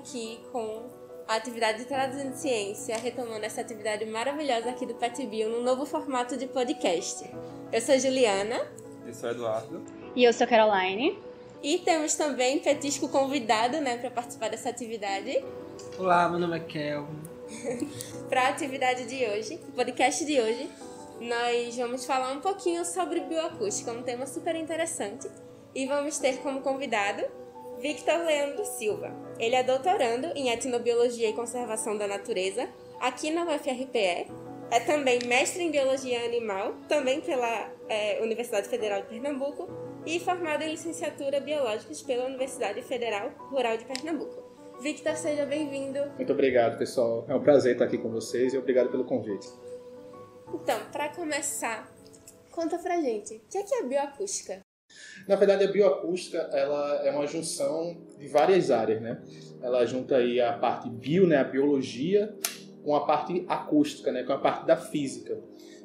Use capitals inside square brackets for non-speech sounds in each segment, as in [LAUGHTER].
aqui com a atividade de Traduzindo Ciência, retomando essa atividade maravilhosa aqui do PetBio no novo formato de podcast. Eu sou Juliana. Eu sou Eduardo. E eu sou Caroline. E temos também Petisco convidado, né, para participar dessa atividade. Olá, meu nome é Kelvin. [LAUGHS] para a atividade de hoje, o podcast de hoje, nós vamos falar um pouquinho sobre bioacústica, um tema super interessante. E vamos ter como convidado Victor Leandro Silva. Ele é doutorando em Etnobiologia e Conservação da Natureza aqui na UFRPE. É também mestre em Biologia Animal, também pela é, Universidade Federal de Pernambuco, e formado em Licenciatura Biológicas pela Universidade Federal Rural de Pernambuco. Victor, seja bem-vindo. Muito obrigado, pessoal. É um prazer estar aqui com vocês e obrigado pelo convite. Então, para começar, conta pra gente, o que é, que é bioacústica? Na verdade, a bioacústica ela é uma junção de várias áreas, né? Ela junta aí a parte bio, né, a biologia, com a parte acústica, né, com a parte da física.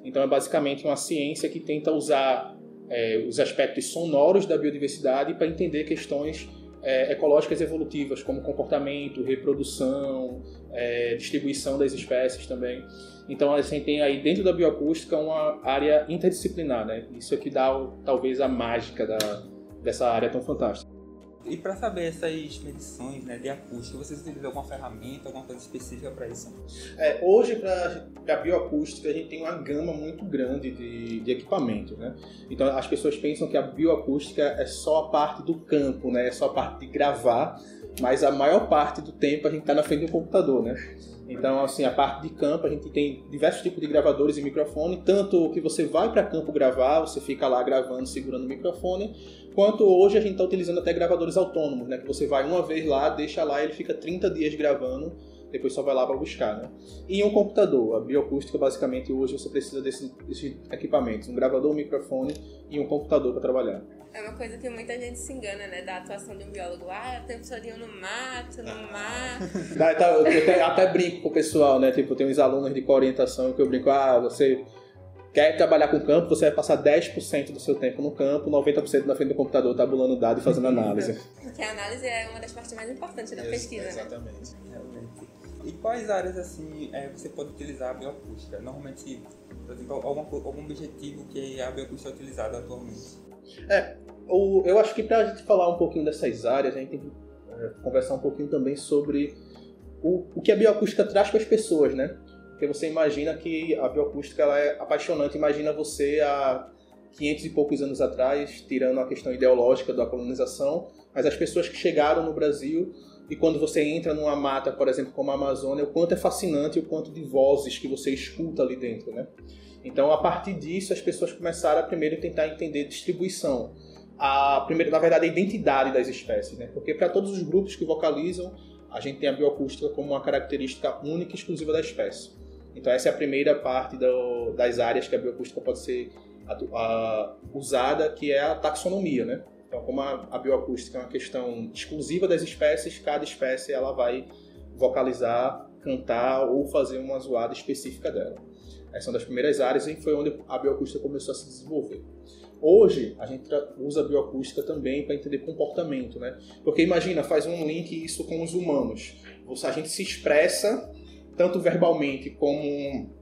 Então, é basicamente uma ciência que tenta usar é, os aspectos sonoros da biodiversidade para entender questões é, ecológicas evolutivas, como comportamento, reprodução, é, distribuição das espécies também. Então a gente tem aí dentro da bioacústica uma área interdisciplinar, né? Isso é que dá talvez a mágica da, dessa área tão fantástica. E para saber essas medições né, de acústica, vocês utilizam alguma ferramenta, alguma coisa específica para isso? É, hoje, para a bioacústica, a gente tem uma gama muito grande de, de equipamentos. Né? Então, as pessoas pensam que a bioacústica é só a parte do campo, né? é só a parte de gravar, mas a maior parte do tempo a gente está na frente do computador. Né? Então, assim, a parte de campo, a gente tem diversos tipos de gravadores e microfone, tanto que você vai para campo gravar, você fica lá gravando, segurando o microfone, quanto hoje a gente está utilizando até gravadores autônomos, né? Que você vai uma vez lá, deixa lá ele fica 30 dias gravando, depois só vai lá para buscar, né? E um computador, a bioacústica, basicamente, hoje você precisa desses desse equipamentos, um gravador, um microfone e um computador para trabalhar. É uma coisa que muita gente se engana, né? Da atuação de um biólogo. Ah, tem um no mato, no ah. mar. [LAUGHS] Tá, eu até, até brinco com o pessoal, né? Tipo, tem uns alunos de orientação que eu brinco, ah, você quer trabalhar com campo, você vai passar 10% do seu tempo no campo, 90% na frente do computador tabulando dados e fazendo análise. Porque a análise é uma das partes mais importantes da pesquisa, né? Exatamente. né? E quais áreas, assim, é, você pode utilizar a bioacústica? Normalmente, por exemplo, algum, algum objetivo que a bioacústica é utilizada atualmente? É, o, eu acho que para a gente falar um pouquinho dessas áreas, a gente tem que é, conversar um pouquinho também sobre o, o que a bioacústica traz para as pessoas, né? Porque você imagina que a bioacústica ela é apaixonante. Imagina você há 500 e poucos anos atrás, tirando a questão ideológica da colonização, mas as pessoas que chegaram no Brasil e quando você entra numa mata, por exemplo, como a Amazônia, o quanto é fascinante o quanto de vozes que você escuta ali dentro, né? Então, a partir disso, as pessoas começaram a primeiro tentar entender distribuição, a primeiro, na verdade, a identidade das espécies, né? Porque para todos os grupos que vocalizam, a gente tem a bioacústica como uma característica única e exclusiva da espécie. Então essa é a primeira parte do, das áreas que a bioacústica pode ser a, usada, que é a taxonomia, né? Então como a, a bioacústica é uma questão exclusiva das espécies, cada espécie ela vai vocalizar, cantar ou fazer uma zoada específica dela. Essa é uma das primeiras áreas e foi onde a bioacústica começou a se desenvolver. Hoje, a gente usa a bioacústica também para entender comportamento, né? Porque imagina, faz um link isso com os humanos. A gente se expressa tanto verbalmente como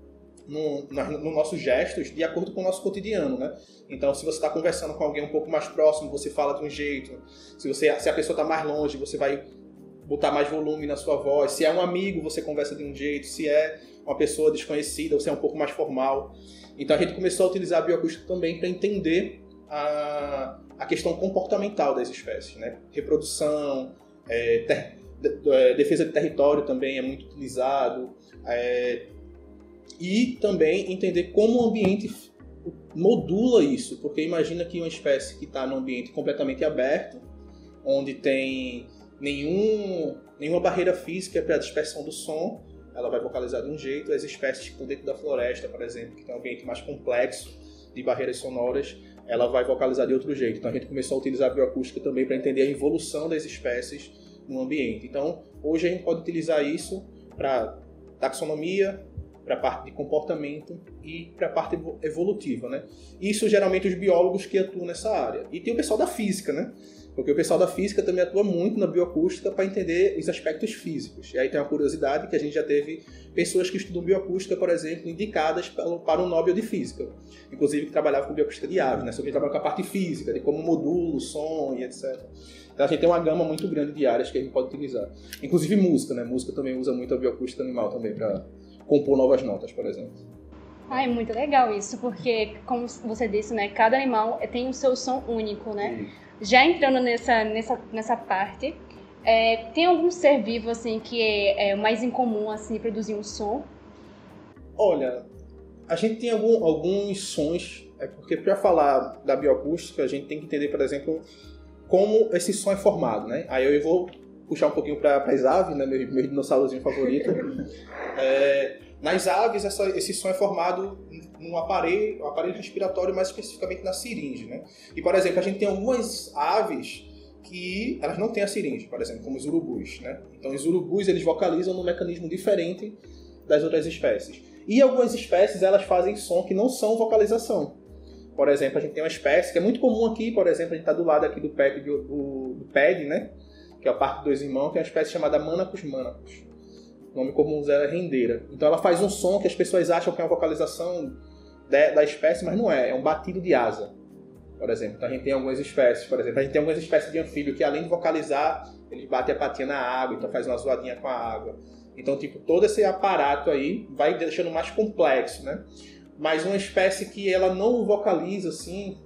no, no, no nossos gestos, de acordo com o nosso cotidiano, né? Então, se você está conversando com alguém um pouco mais próximo, você fala de um jeito. Se, você, se a pessoa está mais longe, você vai botar mais volume na sua voz. Se é um amigo, você conversa de um jeito. Se é uma pessoa desconhecida, você é um pouco mais formal. Então, a gente começou a utilizar a bioacústica também para entender a, a questão comportamental das espécies, né? Reprodução, é, ter, é, defesa de território também é muito utilizado. É, e também entender como o ambiente modula isso, porque imagina que uma espécie que está num ambiente completamente aberto, onde tem nenhum, nenhuma barreira física para a dispersão do som, ela vai vocalizar de um jeito. As espécies que estão dentro da floresta, por exemplo, que tem um ambiente mais complexo de barreiras sonoras, ela vai vocalizar de outro jeito. Então a gente começou a utilizar a bioacústica também para entender a evolução das espécies no ambiente. Então, hoje a gente pode utilizar isso para taxonomia, para a parte de comportamento e para a parte evolutiva, né? Isso geralmente os biólogos que atuam nessa área. E tem o pessoal da física, né? Porque o pessoal da física também atua muito na bioacústica para entender os aspectos físicos. E aí tem uma curiosidade que a gente já teve pessoas que estudam bioacústica, por exemplo, indicadas para o Nobel de Física. Inclusive que trabalhavam com bioacústica de aves, né? Sobre trabalhar com a parte física, de como modula o som e etc. Então a gente tem uma gama muito grande de áreas que a gente pode utilizar. Inclusive música, né? Música também usa muito a bioacústica animal também para compor novas notas, por exemplo. Ah, é muito legal isso, porque, como você disse, né, cada animal tem o seu som único, né? Já entrando nessa, nessa, nessa parte, é, tem algum ser vivo, assim, que é, é mais incomum, assim, produzir um som? Olha, a gente tem algum, alguns sons, é porque para falar da bioacústica, a gente tem que entender, por exemplo, como esse som é formado, né? Aí eu vou puxar um pouquinho para as aves, né? Meu, meu dinossaurozinho favorito. é, nas aves, essa, esse som é formado num aparelho, um aparelho respiratório, mais especificamente na seringe, né? E, por exemplo, a gente tem algumas aves que elas não têm a seringe, por exemplo, como os urubus, né? Então, os urubus, eles vocalizam num mecanismo diferente das outras espécies. E algumas espécies, elas fazem som que não são vocalização. Por exemplo, a gente tem uma espécie que é muito comum aqui, por exemplo, a gente está do lado aqui do PED, do, do PED, né? Que é o Parque dos Irmãos, que é uma espécie chamada Manacus manacus. O nome comum é rendeira. Então ela faz um som que as pessoas acham que é uma vocalização da espécie, mas não é. É um batido de asa, por exemplo. Então a gente tem algumas espécies, por exemplo, a gente tem algumas espécies de anfíbio que além de vocalizar, eles batem a patinha na água, então faz uma zoadinha com a água. Então, tipo, todo esse aparato aí vai deixando mais complexo, né? Mas uma espécie que ela não vocaliza, assim,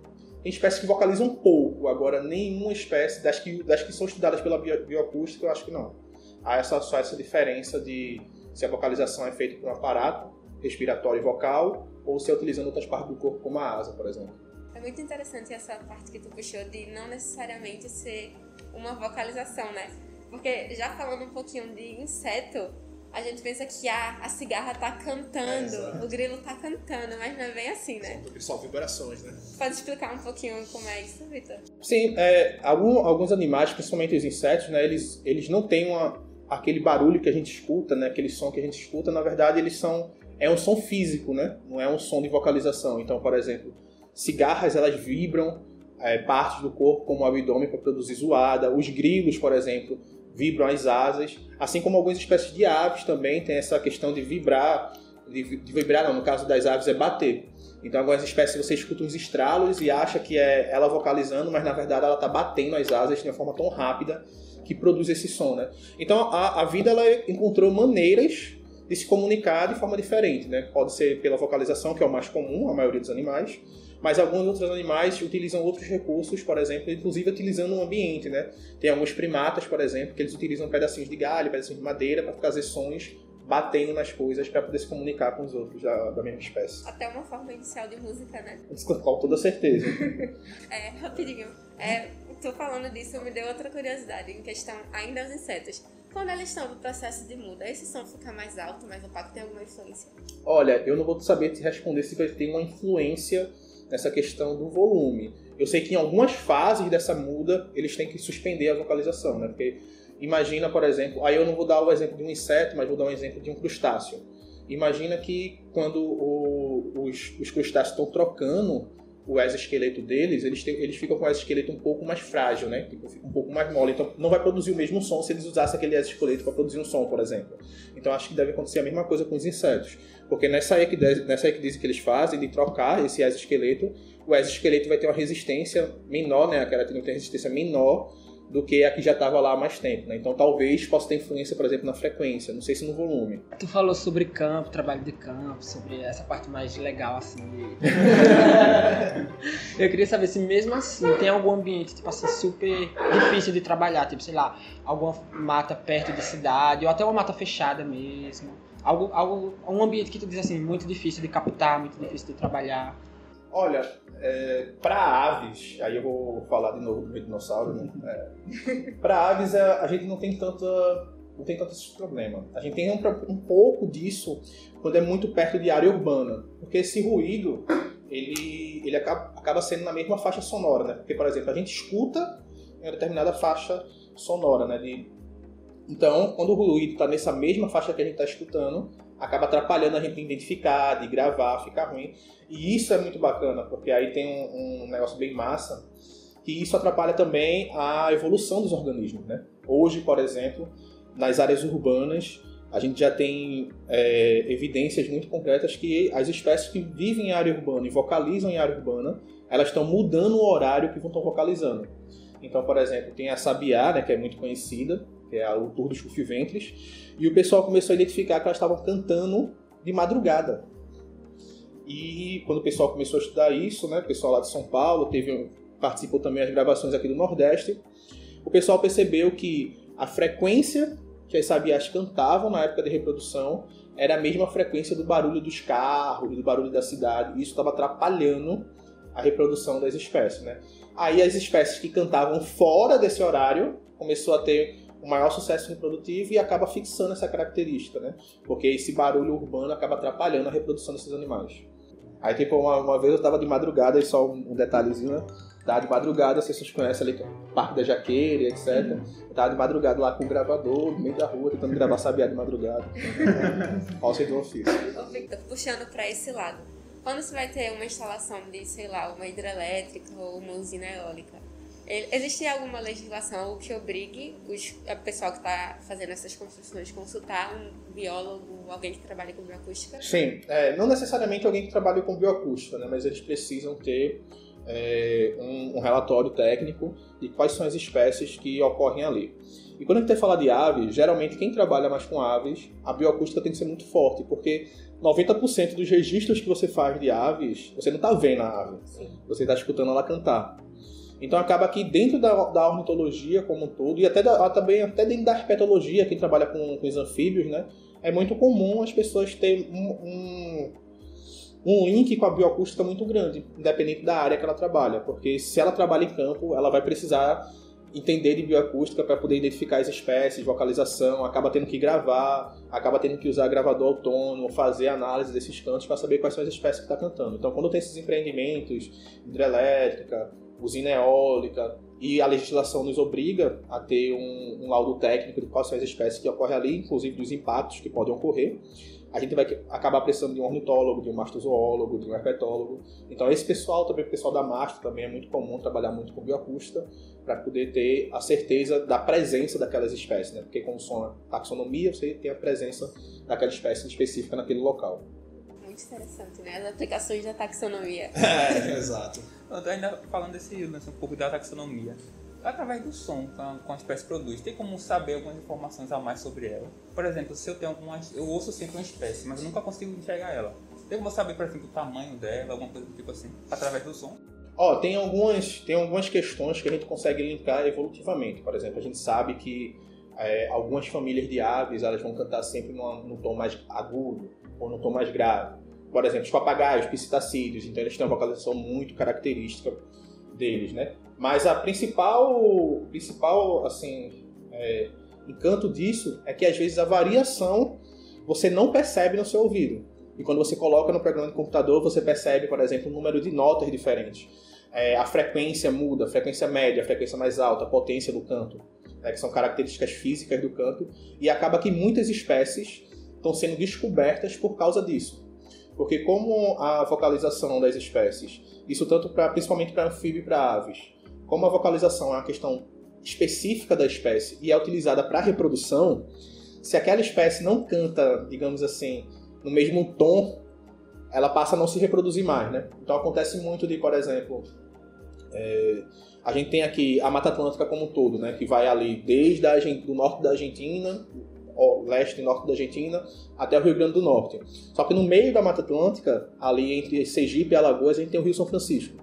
tem espécies que vocalizam um pouco, agora nenhuma espécie, das que, das que são estudadas pela bioacústica, eu acho que não há essa, só essa diferença de se a vocalização é feita por um aparato respiratório e vocal ou se é utilizando outras partes do corpo, como a asa, por exemplo. É muito interessante essa parte que tu puxou de não necessariamente ser uma vocalização, né? Porque já falando um pouquinho de inseto, a gente pensa que ah, a cigarra tá cantando, é, o grilo tá cantando, mas não é bem assim, né? Só vibrações, né? Pode explicar um pouquinho como é isso, Vitor? Sim, é, algum, alguns animais, principalmente os insetos, né, eles, eles não têm uma, aquele barulho que a gente escuta, né, aquele som que a gente escuta, na verdade eles são é um som físico, né? Não é um som de vocalização. Então, por exemplo, cigarras elas vibram é, partes do corpo como o abdômen para produzir zoada. Os grilos, por exemplo, vibram as asas, assim como algumas espécies de aves também tem essa questão de vibrar, de, vibrar não, no caso das aves é bater. Então algumas espécies você escuta uns estralos e acha que é ela vocalizando, mas na verdade ela está batendo as asas de uma forma tão rápida que produz esse som, né? Então a, a vida ela encontrou maneiras de se comunicar de forma diferente, né? Pode ser pela vocalização, que é o mais comum, a maioria dos animais, mas alguns outros animais utilizam outros recursos, por exemplo, inclusive utilizando o ambiente, né? Tem alguns primatas, por exemplo, que eles utilizam pedacinhos de galho, pedacinhos de madeira para fazer sons batendo nas coisas para poder se comunicar com os outros da, da, mesma espécie. Até uma forma inicial de música, né? Com toda certeza. [LAUGHS] é, rapidinho. É, tô falando disso, me deu outra curiosidade em questão ainda aos insetos. Quando eles estão no processo de muda, esse som fica mais alto, mais opaco, tem alguma influência? Olha, eu não vou saber te responder se vai ter uma influência nessa questão do volume. Eu sei que em algumas fases dessa muda eles têm que suspender a vocalização, né? Porque imagina, por exemplo, aí eu não vou dar o exemplo de um inseto, mas vou dar um exemplo de um crustáceo. Imagina que quando o, os, os crustáceos estão trocando o exoesqueleto deles, eles, têm, eles ficam com o exoesqueleto um pouco mais frágil, né? Tipo, fica um pouco mais mole. Então não vai produzir o mesmo som se eles usassem aquele exoesqueleto para produzir um som, por exemplo. Então acho que deve acontecer a mesma coisa com os insetos. Porque nessa equidese, nessa equidese que eles fazem de trocar esse exoesqueleto, o exoesqueleto vai ter uma resistência menor, né? A queratina tem resistência menor do que a que já estava lá há mais tempo. Né? Então talvez possa ter influência, por exemplo, na frequência, não sei se no volume. Tu falou sobre campo, trabalho de campo, sobre essa parte mais legal, assim. [LAUGHS] Eu queria saber se mesmo assim tem algum ambiente, tipo assim, super difícil de trabalhar, tipo, sei lá, alguma mata perto de cidade, ou até uma mata fechada mesmo. Algo, algo, um ambiente que tu diz assim, muito difícil de captar, muito difícil de trabalhar. Olha, é, para aves, aí eu vou falar de novo do dinossauro, né? É, [LAUGHS] para aves a, é, a, gente não tem tanta não tem tanto esse problema. A gente tem um, um, pouco disso quando é muito perto de área urbana, porque esse ruído ele, ele acaba, acaba sendo na mesma faixa sonora, né? Porque, por exemplo, a gente escuta em uma determinada faixa sonora, né? De, então, quando o ruído está nessa mesma faixa que a gente está escutando, acaba atrapalhando a gente identificar, de gravar, fica ruim. E isso é muito bacana, porque aí tem um, um negócio bem massa, que isso atrapalha também a evolução dos organismos. Né? Hoje, por exemplo, nas áreas urbanas, a gente já tem é, evidências muito concretas que as espécies que vivem em área urbana e vocalizam em área urbana, elas estão mudando o horário que vão estar vocalizando. Então, por exemplo, tem a sabiá, né, que é muito conhecida, que é o tour dos chufiventes, e o pessoal começou a identificar que elas estavam cantando de madrugada. E quando o pessoal começou a estudar isso, né, o pessoal lá de São Paulo teve, participou também das gravações aqui do Nordeste, o pessoal percebeu que a frequência que as sabiás cantavam na época de reprodução era a mesma frequência do barulho dos carros, do barulho da cidade, e isso estava atrapalhando a reprodução das espécies, né? Aí as espécies que cantavam fora desse horário começou a ter um maior sucesso reprodutivo e acaba fixando essa característica, né? Porque esse barulho urbano acaba atrapalhando a reprodução desses animais. Aí, tipo, uma, uma vez eu tava de madrugada, e só um, um detalhezinho, né? Tava de madrugada, se vocês conhecem ali, Parque da Jaqueira, etc. Eu tava de madrugada lá com o gravador, no meio da rua, tentando gravar sabiá de madrugada. [LAUGHS] Olha o do ofício. Ô, Victor, puxando para esse lado. Quando você vai ter uma instalação de, sei lá, uma hidrelétrica ou uma usina eólica, Existe alguma legislação que obrigue os, a pessoal que está fazendo essas construções consultar um biólogo, alguém que trabalha com bioacústica? Sim, é, não necessariamente alguém que trabalha com bioacústica, né, mas eles precisam ter é, um, um, relatório técnico de quais são as espécies que ocorrem ali. E quando a gente falar de aves, geralmente quem trabalha mais com aves, a bioacústica tem que ser muito forte, porque 90% dos registros que você faz de aves, você não está vendo a ave, Sim. você está escutando ela cantar. Então acaba que dentro da, da ornitologia como um todo, e até da, também até dentro da herpetologia, quem trabalha com, com os anfíbios, né, é muito comum as pessoas terem um, um, um link com a bioacústica muito grande, independente da área que ela trabalha, porque se ela trabalha em campo, ela vai precisar entender de bioacústica para poder identificar as espécies, vocalização, acaba tendo que gravar, acaba tendo que usar gravador autônomo, fazer análise desses cantos para saber quais são as espécies que está cantando. Então, quando tem esses empreendimentos, hidrelétrica, usina eólica, e a legislação nos obriga a ter um, um, laudo técnico de quais são as espécies que ocorrem ali, inclusive dos impactos que podem ocorrer. A gente vai acabar precisando de um ornitólogo, de um mastozoólogo, de um herpetólogo. Então esse pessoal, também o pessoal da mastro, também é muito comum trabalhar muito com bioacústica para poder ter a certeza da presença daquelas espécies, né? Porque são taxonomia, você tem a presença daquela espécie específica naquele local muito interessante, né? As aplicações da taxonomia. [LAUGHS] É, exato. Ainda falando desse lance um pouco da taxonomia, através do som que a espécie produz, tem como saber algumas informações a mais sobre ela? Por exemplo, se eu tenho alguma. Eu ouço sempre uma espécie, mas eu nunca consigo enxergar ela. Tem como saber, por exemplo, o tamanho dela, alguma coisa do tipo assim, através do som? Ó, oh, tem algumas, tem algumas questões que a gente consegue linkar evolutivamente. Por exemplo, a gente sabe que é, algumas famílias de aves elas vão cantar sempre num tom mais agudo ou num tom mais grave por exemplo, os papagaios, piscitacídeos, então eles têm uma vocalização muito característica deles, né? Mas a principal, principal assim, é, encanto disso é que às vezes a variação você não percebe no seu ouvido. E quando você coloca no programa de computador, você percebe, por exemplo, um número de notas diferentes. É, a frequência muda, a frequência média, a frequência mais alta, a potência do canto, né, que são características físicas do canto, e acaba que muitas espécies estão sendo descobertas por causa disso. Porque como a vocalização das espécies, isso tanto para principalmente para anfíbio e para aves, como a vocalização é uma questão específica da espécie e é utilizada para reprodução, se aquela espécie não canta, digamos assim, no mesmo tom, ela passa a não se reproduzir mais, né? Então acontece muito de, por exemplo, é, a gente tem aqui a Mata Atlântica como um todo, né? Que vai ali desde a, do norte da Argentina, leste e norte da Argentina até o Rio Grande do Norte. Só que no meio da Mata Atlântica, ali entre Sergipe e Alagoas, a gente tem o Rio São Francisco.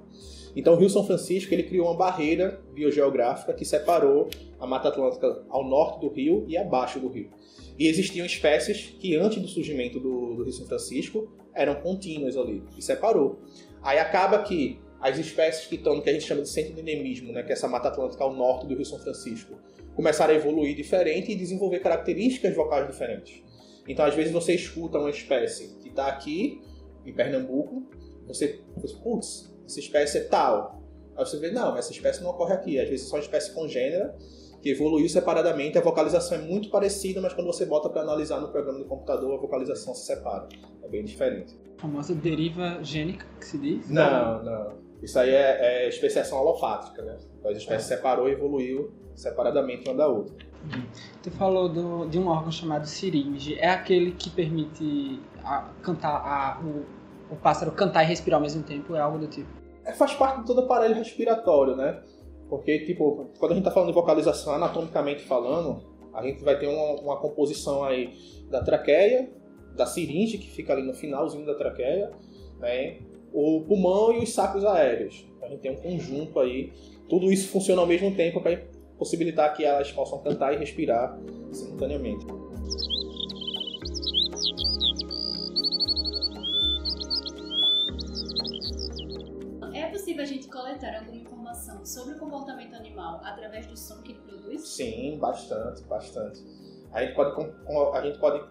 Então o Rio São Francisco ele criou uma barreira biogeográfica que separou a Mata Atlântica ao norte do rio e abaixo do rio. E existiam espécies que antes do surgimento do, do Rio São Francisco eram contínuas ali, e separou. Aí acaba que as espécies que estão no que a gente chama de centro de endemismo, né, que é essa Mata Atlântica ao norte do Rio São Francisco, começaram a evoluir diferente e desenvolver características vocais diferentes. Então, às vezes, você escuta uma espécie que está aqui, em Pernambuco, você pensa, putz, essa espécie é tal. Aí você vê, não, essa espécie não ocorre aqui. Às vezes é só uma espécie congênera que evoluiu separadamente. A vocalização é muito parecida, mas quando você bota para analisar no programa do computador, a vocalização se separa. É bem diferente. A famosa deriva gênica que se diz? Não, não. Isso aí é, é especiação alofática, né? Então, as espécies separou e evoluiu separadamente uma da outra. Tu falou do, de um órgão chamado siringe. É aquele que permite a, cantar a, o, o pássaro cantar e respirar ao mesmo tempo? É algo do tipo? É, faz parte de todo o aparelho respiratório, né? Porque, tipo, quando a gente está falando de vocalização, anatomicamente falando, a gente vai ter uma, uma composição aí da traqueia, da siringe, que fica ali no finalzinho da traqueia, né? O pulmão e os sacos aéreos. A gente tem um conjunto aí. Tudo isso funciona ao mesmo tempo para possibilitar que elas possam cantar e respirar simultaneamente. É possível a gente coletar alguma informação sobre o comportamento animal através do som que ele produz? Sim, bastante, bastante. A gente pode, a gente pode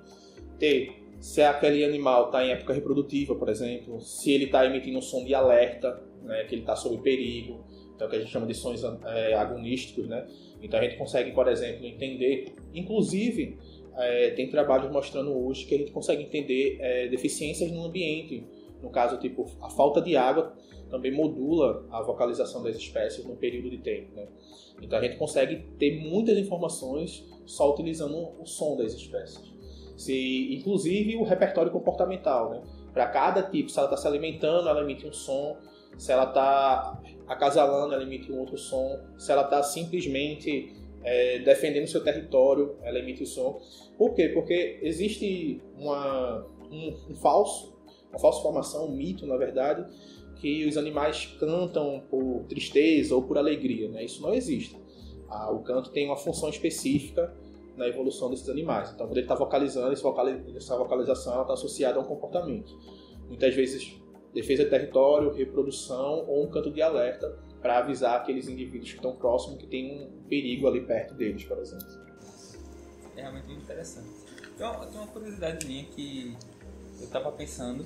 ter se aquele animal está em época reprodutiva, por exemplo, se ele está emitindo um som de alerta, né, que ele está sob perigo, então que a gente chama de sons é, agonísticos, né? Então a gente consegue, por exemplo, entender, inclusive é, tem trabalhos mostrando hoje que a gente consegue entender é, deficiências no ambiente, no caso tipo a falta de água também modula a vocalização das espécies num período de tempo, né? Então a gente consegue ter muitas informações só utilizando o som das espécies se inclusive o repertório comportamental, né? Para cada tipo, se ela está se alimentando, ela emite um som. Se ela está acasalando, ela emite um outro som. Se ela está simplesmente é, defendendo seu território, ela emite o som. Por quê? Porque existe uma, um, um falso, uma falsa formação, um mito, na verdade, que os animais cantam por tristeza ou por alegria. Né? Isso não existe. Ah, o canto tem uma função específica na evolução desses animais. Então, quando ele está vocalizando, essa vocalização está associada a um comportamento. Muitas vezes, defesa de território, reprodução ou um canto de alerta para avisar aqueles indivíduos que estão próximos que tem um perigo ali perto deles, por exemplo. É realmente interessante. Uma, tem uma curiosidade minha que eu estava pensando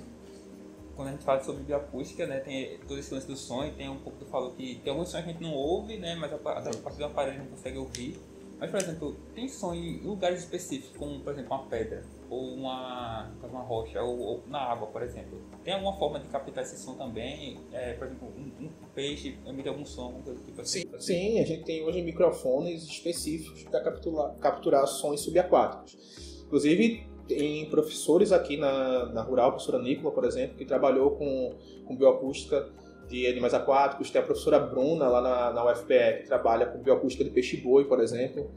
quando a gente fala sobre bioacústica, né, tem todo esse lance do som e tem um pouco do falou que tem alguns sons que a gente não ouve, né, mas a partir do aparelho a gente consegue ouvir. Mas, por exemplo, tem som em lugares específicos, como, por exemplo, uma pedra, ou uma, uma rocha, ou, ou na água, por exemplo. Tem alguma forma de captar esse som também? É, por exemplo, um, um, peixe emite algum som, alguma coisa tipo assim? Sim, sim, a gente tem hoje microfones específicos para capturar, capturar sons subaquáticos. Inclusive, tem professores aqui na, na Rural, a professora Nicola, por exemplo, que trabalhou com, com bioacústica de animais aquáticos, tem a professora Bruna lá na, na UFPE, que trabalha com bioacústica de peixe-boi, por exemplo.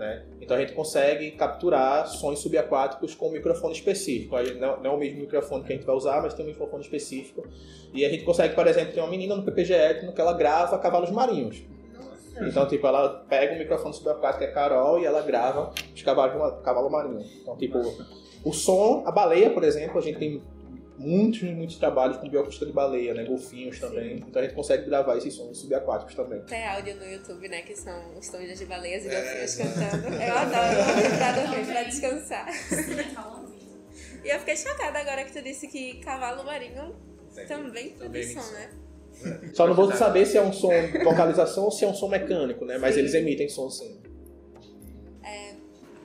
Né? Então a gente consegue capturar sons subaquáticos com um microfone específico. Não, não, é o mesmo microfone que a gente vai usar, mas tem um microfone específico. E a gente consegue, por exemplo, ter uma menina no PPGE que ela grava cavalos marinhos. Então, tipo, ela pega o microfone subaquático, que é Carol, e ela grava os cavalos cavalo marinho. Então, tipo, o som, a baleia, por exemplo, a gente tem muitos, muitos trabalhos com bioacústica de baleia, né? Golfinhos também. Sim. Então a gente consegue gravar esses sons subaquáticos também. Tem áudio no YouTube, né? Que são os tons de baleias e é, golfinhos é. cantando. [LAUGHS] Eu adoro ouvir pra dormir, pra descansar. [LAUGHS] e eu fiquei chocada agora que tu disse que cavalo marinho também produz som, né? É. Só não vou saber se é um som de vocalização ou se é um som mecânico, né? Mas sim. eles emitem som sim. É...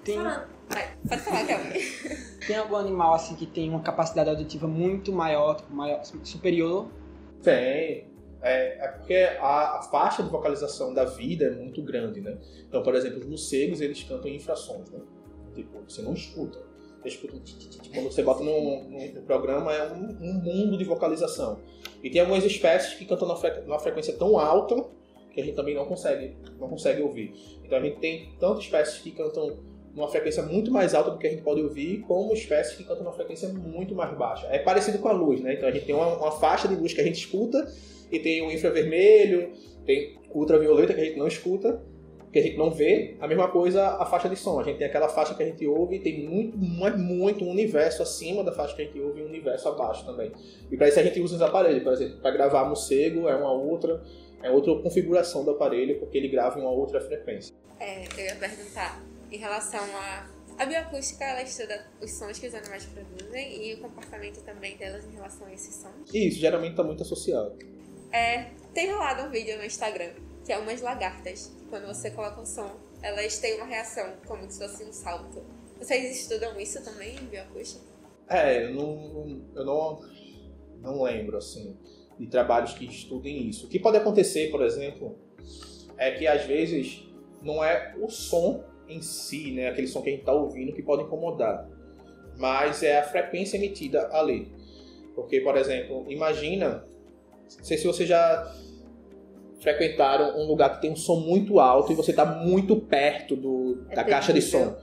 Tem... Vai, pode falar, Kelvin. Tem algum animal assim que tem uma capacidade auditiva muito maior, maior superior? Tem. É, é porque a, a, faixa de vocalização da vida é muito grande, né? Então, por exemplo, os morcegos, eles cantam em infrações, né? Tipo, você não escuta. Você escuta quando você bota no, no, programa, é um, um, mundo de vocalização. E tem algumas espécies que cantam numa frequência tão alta que a gente também não consegue, não consegue ouvir. Então, a gente tem tantas espécies que cantam numa frequência muito mais alta do que a gente pode ouvir, como espécies que cantam numa frequência muito mais baixa. É parecido com a luz, né? Então a gente tem uma, uma faixa de luz que a gente escuta, e tem o infravermelho, tem ultravioleta que a gente não escuta, que a gente não vê. A mesma coisa a faixa de som. A gente tem aquela faixa que a gente ouve e tem muito, muito, muito um universo acima da faixa que a gente ouve e um universo abaixo também. E para isso a gente usa os aparelhos, por exemplo, para gravar morcego é uma outra, é outra configuração do aparelho, porque ele grava em uma outra frequência. É, eu ia perguntar em relação a. A bioacústica, ela estuda os sons que os animais produzem e o comportamento também delas em relação a esses sons. Isso, geralmente está muito associado. É, tem rolado um vídeo no Instagram, que é umas lagartas, que quando você coloca um som, elas têm uma reação, como se fosse um salto. Vocês estudam isso também em bioacústica? É, eu não, eu não, não lembro, assim. de trabalhos que estudem isso. O que pode acontecer, por exemplo, é que às vezes não é o som em si, né, aquele som que a gente está ouvindo que pode incomodar, mas é a frequência emitida ali. Porque, por exemplo, imagina, não sei se você já frequentaram um lugar que tem um som muito alto e você está muito perto do, É da caixa de som.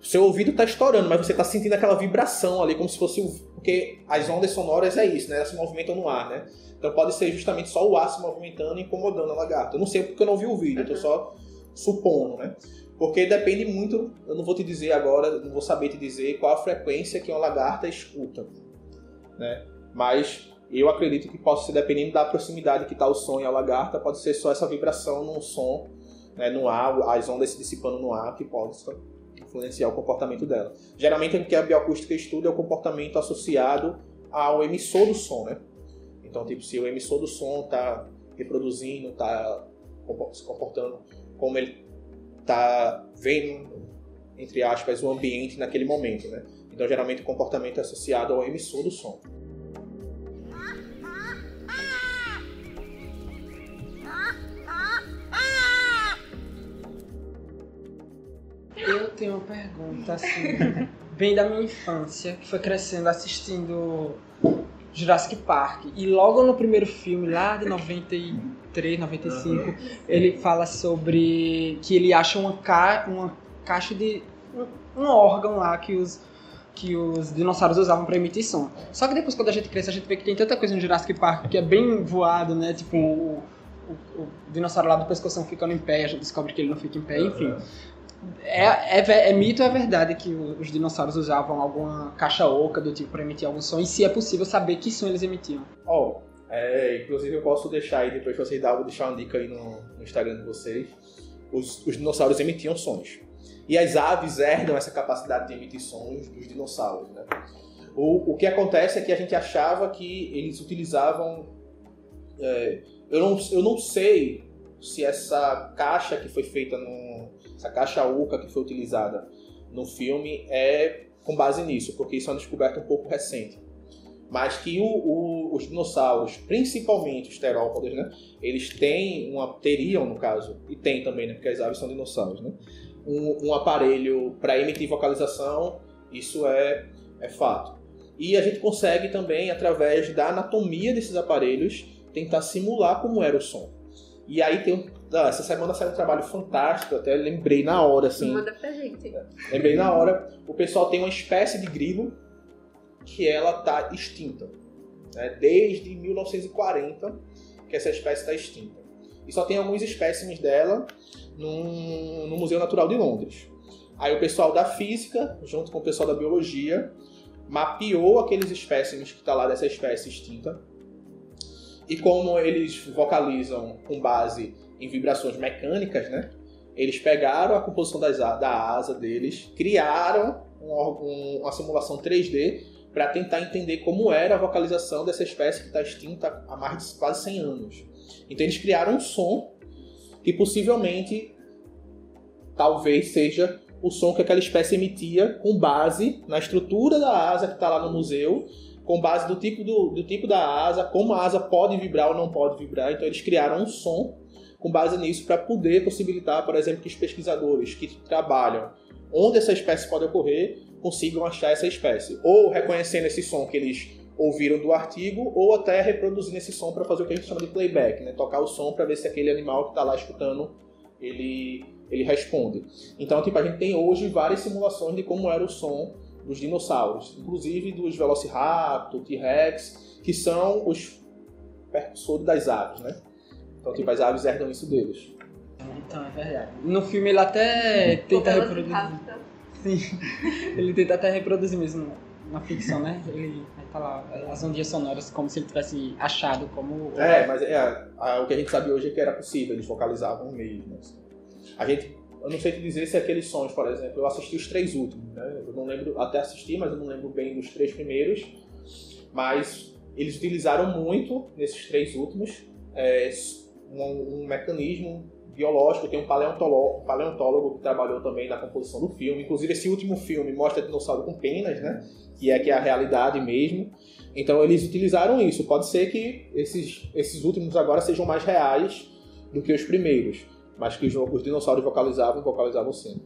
Seu ouvido está estourando, mas você está sentindo aquela vibração ali, como se fosse o. Porque as ondas sonoras é isso, né? Elas se movimentam no ar, né? Então pode ser justamente só o ar se movimentando e incomodando a lagarta. Eu não sei porque eu não vi o vídeo, eu tô só supondo, né? Porque depende muito, eu não vou te dizer agora, não vou saber te dizer qual a frequência que uma lagarta escuta, né? Mas eu acredito que possa ser dependendo da proximidade que está o som e a lagarta, pode ser só essa vibração no som, né, no ar, as ondas se dissipando no ar que pode influenciar o comportamento dela. Geralmente o que a bioacústica estuda é o comportamento associado ao emissor do som, né? Então, tipo, se o emissor do som está reproduzindo, está se comportando como ele está vendo, entre aspas, o ambiente naquele momento, né? Então, geralmente o comportamento é associado ao emissor do som. Eu tenho uma pergunta, assim, [LAUGHS] bem da minha infância, que foi crescendo assistindo Jurassic Park. E logo no primeiro filme, lá de 93, 95, ele fala sobre que ele acha uma, ca uma caixa de. um, um órgão lá que os. Que os dinossauros usavam para emitir som. Só que depois, quando a gente cresce, a gente vê que tem tanta coisa no Jurassic Park que é bem voado, né? Tipo, o, o, o dinossauro lá do pescoção ficando em pé, a gente descobre que ele não fica em pé, enfim. É, é, é mito ou é verdade que os dinossauros usavam alguma caixa oca do tipo para emitir algum som? E se é possível saber que som eles emitiam? Ó, é, inclusive eu posso deixar aí, depois vocês dão, vou deixar uma dica aí no, no Instagram de vocês. Os, os dinossauros emitiam sons. E as aves herdam essa capacidade de emitir sons dos dinossauros, né? O, o que acontece é que a gente achava que eles utilizavam... é, eu, não, eu não sei se essa caixa que foi feita no... Essa caixa oca que foi utilizada no filme é com base nisso, porque isso é uma descoberta um pouco recente mas que o- o- os dinossauros, principalmente os terópodes, né, eles têm uma teriam no caso e tem também, né, porque as aves são dinossauros, né, um, um aparelho para emitir vocalização, isso é é fato. E a gente consegue também através da anatomia desses aparelhos tentar simular como era o som. E aí tem ah, essa semana saiu um trabalho fantástico, até lembrei na hora assim. Manda pra gente. Lembrei na hora, o pessoal tem uma espécie de grilo que ela está extinta. né? Desde 1940 que essa espécie está extinta. E só tem alguns espécimes dela num- no Museu Natural de Londres. Aí o pessoal da física, junto com o pessoal da biologia, mapeou aqueles espécimes que está lá dessa espécie extinta. E como eles vocalizam com base em vibrações mecânicas, né? Eles pegaram a composição das, da asa deles, criaram um- uma simulação 3D para tentar entender como era a vocalização dessa espécie que está extinta há mais de quase 100 anos. Então eles criaram um som que possivelmente talvez seja o som que aquela espécie emitia com base na estrutura da asa que está lá no museu, com base do tipo, do, do tipo da asa, como a asa pode vibrar ou não pode vibrar. Então eles criaram um som com base nisso para poder possibilitar, por exemplo, que os pesquisadores que trabalham onde essa espécie pode ocorrer consigam achar essa espécie, ou reconhecendo esse som que eles ouviram do artigo, ou até reproduzindo esse som para fazer o que a gente chama de playback, né? tocar o som para ver se aquele animal que está lá escutando ele, ele responde. Então, tipo, a gente tem hoje várias simulações de como era o som dos dinossauros, inclusive dos Velociraptor, T-Rex, que são os percussores das aves, né? Então, tipo, as aves herdam isso deles. Então, é verdade. No filme ele até tenta reproduzir. Sim. [LAUGHS] Ele tenta até reproduzir mesmo na ficção, né? Ele tá lá, as ondinhas sonoras, como se ele tivesse achado como. É, mas é, a- o que a gente sabe hoje é que era possível, eles vocalizavam mesmo. assim. A gente, eu não sei te dizer se aqueles sons, por exemplo, eu assisti os três últimos, né? Eu não lembro, até assisti, mas eu não lembro bem dos três primeiros. Mas eles utilizaram muito nesses três últimos é, um, um mecanismo biológico. Tem um paleontólogo, paleontólogo que trabalhou também na composição do filme. Inclusive esse último filme mostra dinossauro com penas, né? Que é que é a realidade mesmo Então eles utilizaram isso. Pode ser que esses, esses últimos agora sejam mais reais do que os primeiros, mas que os, os dinossauros vocalizavam, vocalizavam sim.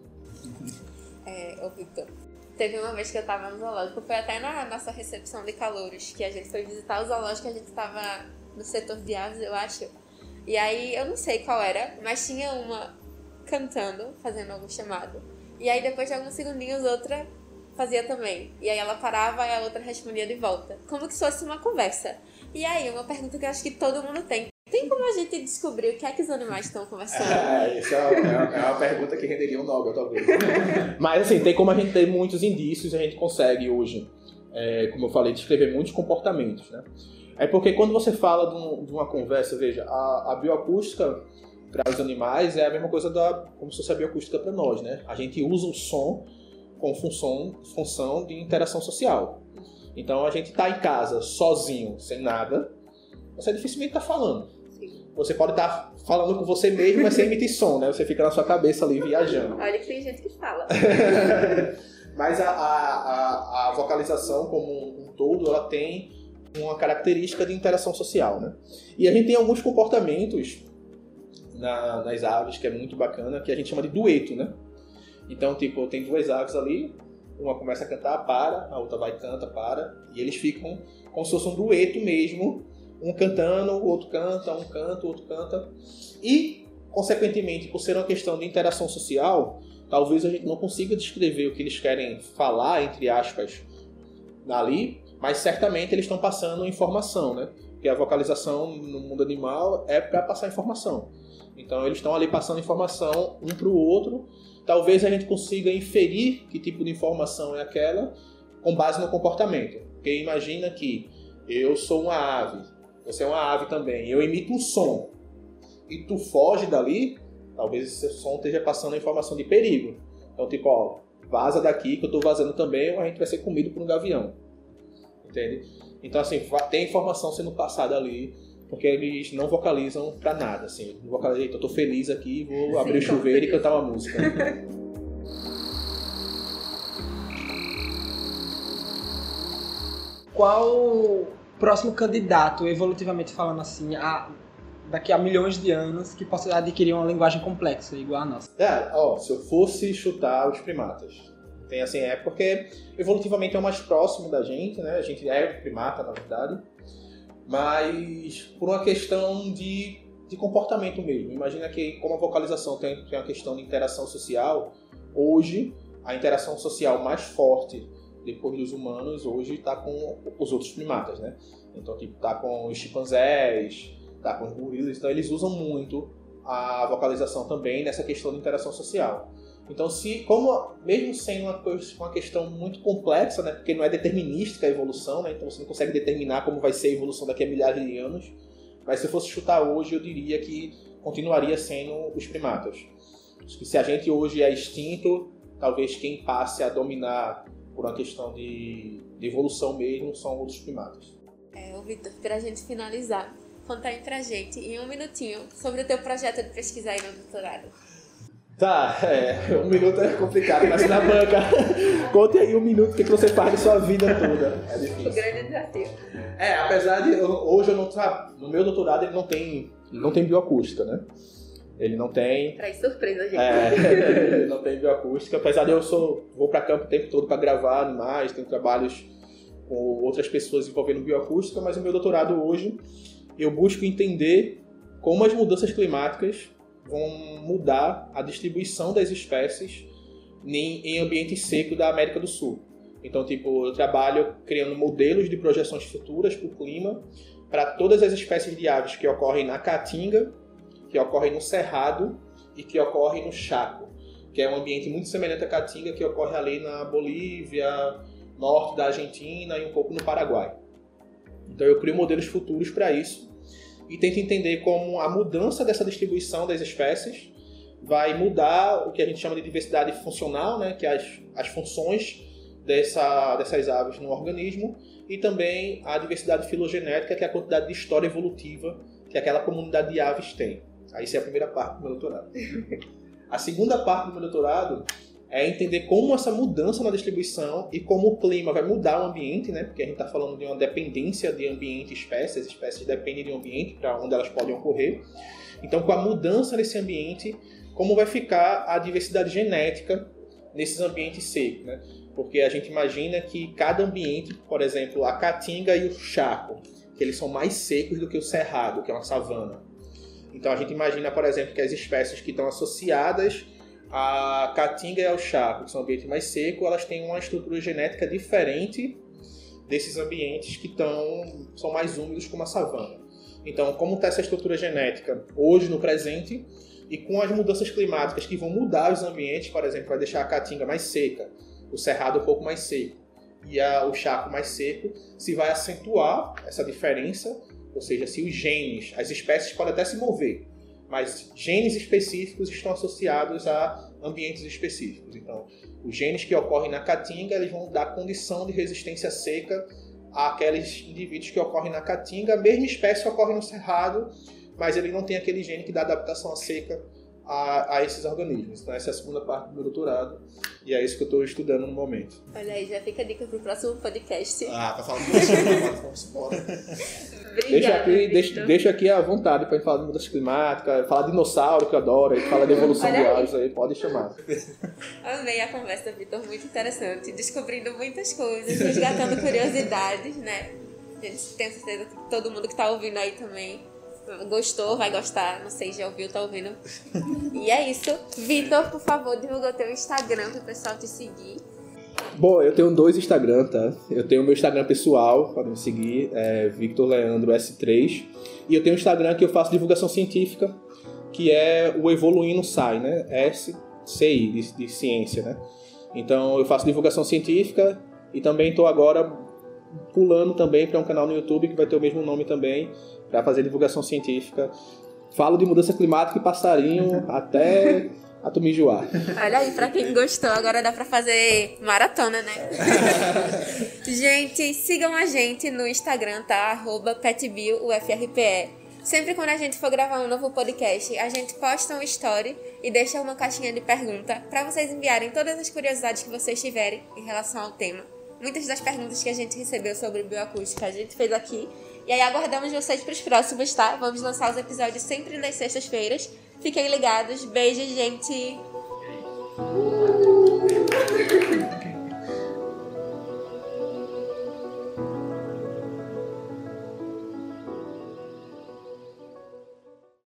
É, ô Victor, teve uma vez que eu tava no zoológico, foi até na nossa recepção de calouros, que a gente foi visitar o zoológico, a gente tava no setor de aves, eu acho. E aí, eu não sei qual era, mas tinha uma cantando, fazendo algum chamado. E aí, depois de alguns segundinhos, outra fazia também. E aí ela parava e a outra respondia de volta. Como que se fosse uma conversa. E aí, uma pergunta que eu acho que todo mundo tem. Tem como a gente descobrir o que é que os animais estão conversando? [LAUGHS] É, isso é uma, é uma pergunta que renderia um Nobel, talvez. [LAUGHS] Mas assim, tem como a gente ter muitos indícios, a gente consegue hoje, é, como eu falei, descrever muitos comportamentos, né? É porque quando você fala de, um, de uma conversa, veja, a, a bioacústica para os animais é a mesma coisa da como se fosse a bioacústica para nós, né? A gente usa o som com função, função de interação social. Então a gente está em casa sozinho, sem nada, você dificilmente está falando. Você pode estar tá falando com você mesmo, mas sem emitir som, né? Você fica na sua cabeça ali viajando. Olha que tem gente que fala. [LAUGHS] mas a, a, a, a, vocalização como um todo, ela tem uma característica de interação social, né? E a gente tem alguns comportamentos na, nas aves que é muito bacana, que a gente chama de dueto, né? Então, tipo, tem duas aves ali, uma começa a cantar, para, a outra vai canta, para, e eles ficam como se fosse um dueto mesmo, um cantando, o outro canta, um canta, o outro canta. E, consequentemente, por ser uma questão de interação social, talvez a gente não consiga descrever o que eles querem falar, entre aspas, ali, mas certamente eles estão passando informação, né? Porque a vocalização no mundo animal é para passar informação. Então eles estão ali passando informação um para o outro. Talvez a gente consiga inferir que tipo de informação é aquela com base no comportamento. Porque imagina que eu sou uma ave, você é uma ave também, eu emito um som e tu foge dali, talvez esse som esteja passando a informação de perigo. Então, tipo, ó, vaza daqui que eu estou vazando também, ou a gente vai ser comido por um gavião. Entende? Então, assim, tem informação sendo passada ali, porque eles não vocalizam pra nada, assim. Não vocalizam, eu tô feliz aqui, vou abrir o chuveiro e cantar uma música. [LAUGHS] Qual próximo candidato, evolutivamente falando assim, a, daqui a milhões de anos, que possa adquirir uma linguagem complexa, igual a nossa? É, ó, se eu fosse chutar os primatas. Tem assim, é porque evolutivamente é o mais próximo da gente, né? A gente é primata, na verdade. Mas por uma questão de, de comportamento mesmo. Imagina que como a vocalização tem, tem uma questão de interação social, hoje a interação social mais forte depois dos humanos, hoje está com os outros primatas, né? Então, tipo, tá com os chimpanzés, tá com os gorilas, então eles usam muito a vocalização também nessa questão de interação social. Então, se, como mesmo sendo uma, uma questão muito complexa, né, porque não é determinística a evolução, né, então você não consegue determinar como vai ser a evolução daqui a milhares de anos, mas se eu fosse chutar hoje, eu diria que continuaria sendo os primatas. Se a gente hoje é extinto, talvez quem passe a dominar por uma questão de, de evolução mesmo, são outros primatas. É, ô Vitor, pra gente finalizar, conta aí pra gente, em um minutinho, sobre o teu projeto de pesquisa aí no doutorado. Tá, é, um minuto é complicado, mas na banca. Conte aí um minuto o que você faz na sua vida toda. É difícil. O grande desafio. É, apesar de hoje eu não tra... no meu doutorado ele não tem, não tem bioacústica, né? Ele não tem. Traz surpresa, gente. É, [LAUGHS] ele não tem bioacústica. Apesar de eu sou, vou para campo o tempo todo para gravar animais, tenho trabalhos com outras pessoas envolvendo bioacústica, mas o meu doutorado hoje eu busco entender como as mudanças climáticas vão mudar a distribuição das espécies em ambiente seco da América do Sul. Então, tipo, eu trabalho criando modelos de projeções futuras para o clima para todas as espécies de aves que ocorrem na Caatinga que ocorre no Cerrado e que ocorre no Chaco, que é um ambiente muito semelhante à Caatinga que ocorre ali na Bolívia, norte da Argentina e um pouco no Paraguai. Então eu crio modelos futuros para isso e tento entender como a mudança dessa distribuição das espécies vai mudar o que a gente chama de diversidade funcional, né, que é as, as funções dessa, dessas aves no organismo, e também a diversidade filogenética, que é a quantidade de história evolutiva que aquela comunidade de aves tem. Aí, isso é a primeira parte do meu doutorado. [LAUGHS] A segunda parte do meu doutorado é entender como essa mudança na distribuição e como o clima vai mudar o ambiente, né? Porque a gente está falando de uma dependência de ambiente espécies, espécies dependem de um ambiente para onde elas podem ocorrer. Então, com a mudança nesse ambiente, como vai ficar a diversidade genética nesses ambientes secos, né? Porque a gente imagina que cada ambiente, por exemplo, a caatinga e o chaco, que eles são mais secos do que o cerrado, que é uma savana. Então a gente imagina, por exemplo, que as espécies que estão associadas a caatinga e ao chaco, que são ambientes mais secos, elas têm uma estrutura genética diferente desses ambientes que estão, são mais úmidos como a savana. Então, como está essa estrutura genética hoje no presente e com as mudanças climáticas que vão mudar os ambientes, por exemplo, vai deixar a caatinga mais seca, o cerrado um pouco mais seco e a, o chaco mais seco, se vai acentuar essa diferença, ou seja, se os genes, as espécies podem até se mover, mas genes específicos estão associados a ambientes específicos. Então, os genes que ocorrem na caatinga eles vão dar condição de resistência seca àqueles indivíduos que ocorrem na caatinga. A mesma espécie ocorre no cerrado, mas ele não tem aquele gene que dá adaptação à seca a, a, esses organismos. Então, essa é a segunda parte do meu doutorado e é isso que eu estou estudando no momento. Olha aí, já fica a dica para o próximo podcast. Ah, tá falando disso, vamos embora. deixa aqui, deixa, deixa, aqui à vontade para falar de mudança climática, falar de dinossauro, que eu adoro, a fala de evolução de aves aí, pode chamar. Amei a conversa, Vitor, muito interessante, descobrindo muitas coisas, resgatando curiosidades, né? A gente tem certeza que todo mundo que está ouvindo aí também gostou, vai gostar, não sei, já ouviu, tá ouvindo. E é isso. Vitor, por favor, divulga o teu Instagram para o pessoal te seguir. Bom, eu tenho dois Instagram, tá? Eu tenho o meu Instagram pessoal, podem me seguir, é Victor Leandro S3. E eu tenho um Instagram que eu faço divulgação científica, que é o Evoluindo Sai, né? S-C-I, de, de ciência, né? Então eu faço divulgação científica e também estou agora pulando também para um canal no YouTube que vai ter o mesmo nome também, para fazer divulgação científica. Falo de mudança climática e passarinho [LAUGHS] até a tu me enjoar. Olha aí, pra quem gostou, agora dá pra fazer maratona, né? [LAUGHS] gente, sigam a gente no Instagram, tá? Arroba PetBioUFRPE. Sempre quando a gente for gravar um novo podcast, a gente posta um story e deixa uma caixinha de pergunta para vocês enviarem todas as curiosidades que vocês tiverem em relação ao tema. Muitas das perguntas que a gente recebeu sobre bioacústica a gente fez aqui e aí aguardamos vocês para os próximos, tá? Vamos lançar os episódios sempre nas sextas-feiras. Fiquem ligados. Beijo, gente! [LAUGHS]